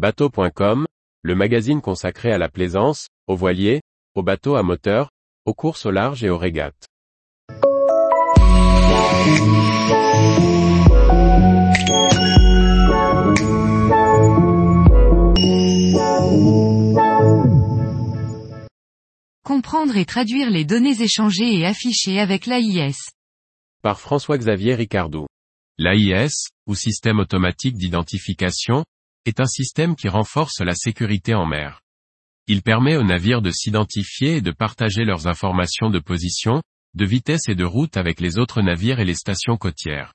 Bateau.com, le magazine consacré à la plaisance, aux voiliers, aux bateaux à moteur, aux courses au large et aux régates. Comprendre et traduire les données échangées et affichées avec l'AIS. Par François-Xavier Ricardou. L'AIS, ou système automatique d'identification, est un système qui renforce la sécurité en mer. Il permet aux navires de s'identifier et de partager leurs informations de position, de vitesse et de route avec les autres navires et les stations côtières.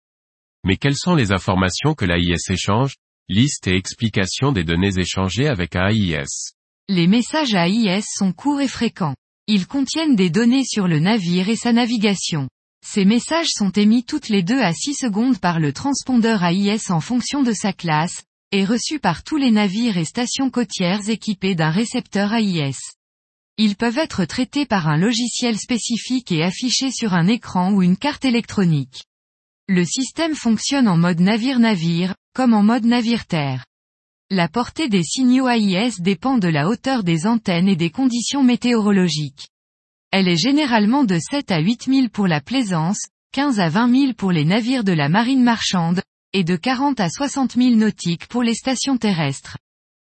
Mais quelles sont les informations que l'AIS échange Liste et explication des données échangées avec AIS. Les messages AIS sont courts et fréquents. Ils contiennent des données sur le navire et sa navigation. Ces messages sont émis toutes les 2 à 6 secondes par le transpondeur AIS en fonction de sa classe, et reçus par tous les navires et stations côtières équipés d'un récepteur AIS. Ils peuvent être traités par un logiciel spécifique et affichés sur un écran ou une carte électronique. Le système fonctionne en mode navire-navire, comme en mode navire-terre. La portée des signaux AIS dépend de la hauteur des antennes et des conditions météorologiques. Elle est généralement de 7 à 8 000 pour la plaisance, 15 à 20 000 pour les navires de la marine marchande, et de 40 à 60 000 nautiques pour les stations terrestres.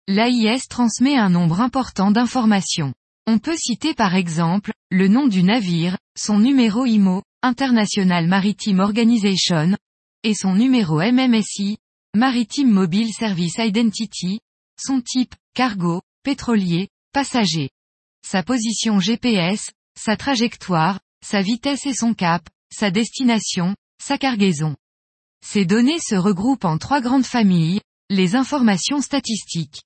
L'AIS transmet un nombre important d'informations. On peut citer par exemple, le nom du navire, son numéro IMO, International Maritime Organization, et son numéro MMSI, Maritime Mobile Service Identity, son type, cargo, pétrolier, passager. Sa position GPS, sa trajectoire, sa vitesse et son cap, sa destination, sa cargaison. Ces données se regroupent en trois grandes familles, les informations statistiques.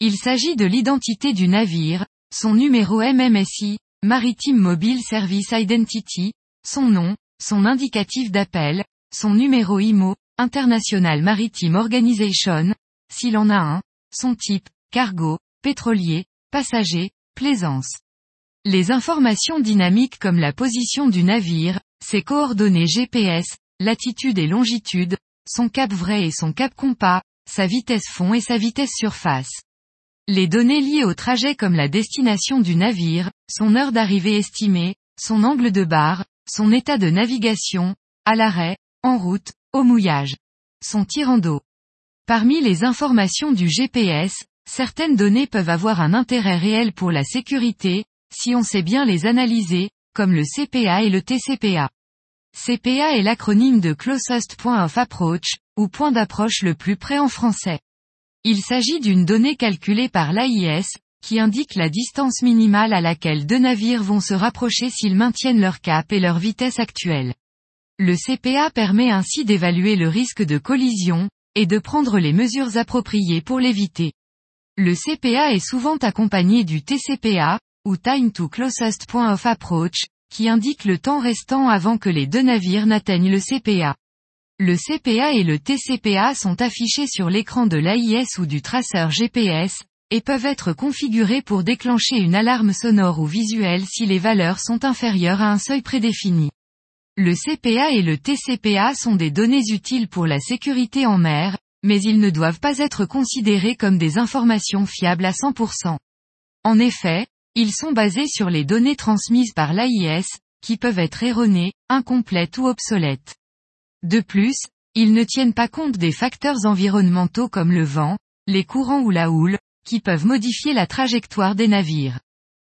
Il s'agit de l'identité du navire, son numéro MMSI, Maritime Mobile Service Identity, son nom, son indicatif d'appel, son numéro IMO, International Maritime Organization, s'il en a un, son type, cargo, pétrolier, passager, plaisance. Les informations dynamiques comme la position du navire, ses coordonnées GPS, latitude et longitude, son cap vrai et son cap compas, sa vitesse fond et sa vitesse surface. Les données liées au trajet comme la destination du navire, son heure d'arrivée estimée, son angle de barre, son état de navigation, à l'arrêt, en route, au mouillage. Son tirant d'eau. Parmi les informations du GPS, certaines données peuvent avoir un intérêt réel pour la sécurité, si on sait bien les analyser, comme le CPA et le TCPA. CPA est l'acronyme de Closest Point of Approach, ou point d'approche le plus près en français. Il s'agit d'une donnée calculée par l'AIS, qui indique la distance minimale à laquelle deux navires vont se rapprocher s'ils maintiennent leur cap et leur vitesse actuelle. Le CPA permet ainsi d'évaluer le risque de collision, et de prendre les mesures appropriées pour l'éviter. Le CPA est souvent accompagné du TCPA, ou Time to Closest Point of Approach, qui indique le temps restant avant que les deux navires n'atteignent le CPA. Le CPA et le TCPA sont affichés sur l'écran de l'AIS ou du traceur GPS, et peuvent être configurés pour déclencher une alarme sonore ou visuelle si les valeurs sont inférieures à un seuil prédéfini. Le CPA et le TCPA sont des données utiles pour la sécurité en mer, mais ils ne doivent pas être considérés comme des informations fiables à 100%. En effet, ils sont basés sur les données transmises par l'AIS, qui peuvent être erronées, incomplètes ou obsolètes. De plus, ils ne tiennent pas compte des facteurs environnementaux comme le vent, les courants ou la houle, qui peuvent modifier la trajectoire des navires.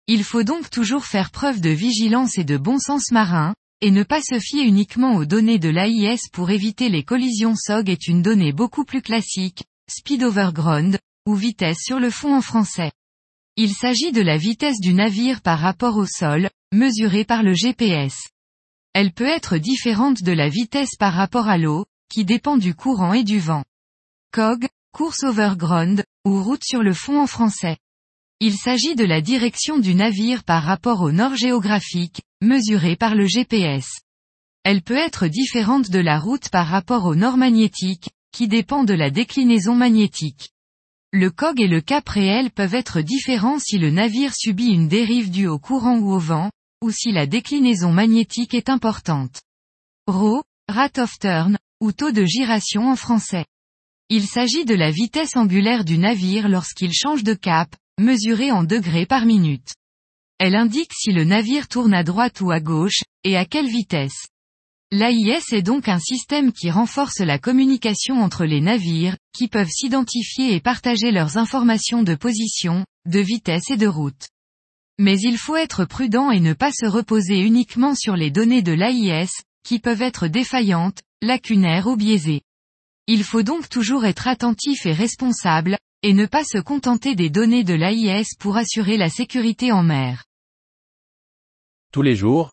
Il faut donc toujours faire preuve de vigilance et de bon sens marin, et ne pas se fier uniquement aux données de l'AIS pour éviter les collisions SOG est une donnée beaucoup plus classique, speed over ground, ou vitesse sur le fond en français. Il s'agit de la vitesse du navire par rapport au sol, mesurée par le GPS. Elle peut être différente de la vitesse par rapport à l'eau, qui dépend du courant et du vent. COG, course over ground, ou route sur le fond en français. Il s'agit de la direction du navire par rapport au nord géographique, mesurée par le GPS. Elle peut être différente de la route par rapport au nord magnétique, qui dépend de la déclinaison magnétique. Le COG et le cap réel peuvent être différents si le navire subit une dérive due au courant ou au vent, ou si la déclinaison magnétique est importante. Rho, rate of turn, ou taux de giration en français. Il s'agit de la vitesse angulaire du navire lorsqu'il change de cap, mesurée en degrés par minute. Elle indique si le navire tourne à droite ou à gauche, et à quelle vitesse. L'AIS est donc un système qui renforce la communication entre les navires, qui peuvent s'identifier et partager leurs informations de position, de vitesse et de route. Mais il faut être prudent et ne pas se reposer uniquement sur les données de l'AIS, qui peuvent être défaillantes, lacunaires ou biaisées. Il faut donc toujours être attentif et responsable, et ne pas se contenter des données de l'AIS pour assurer la sécurité en mer. Tous les jours,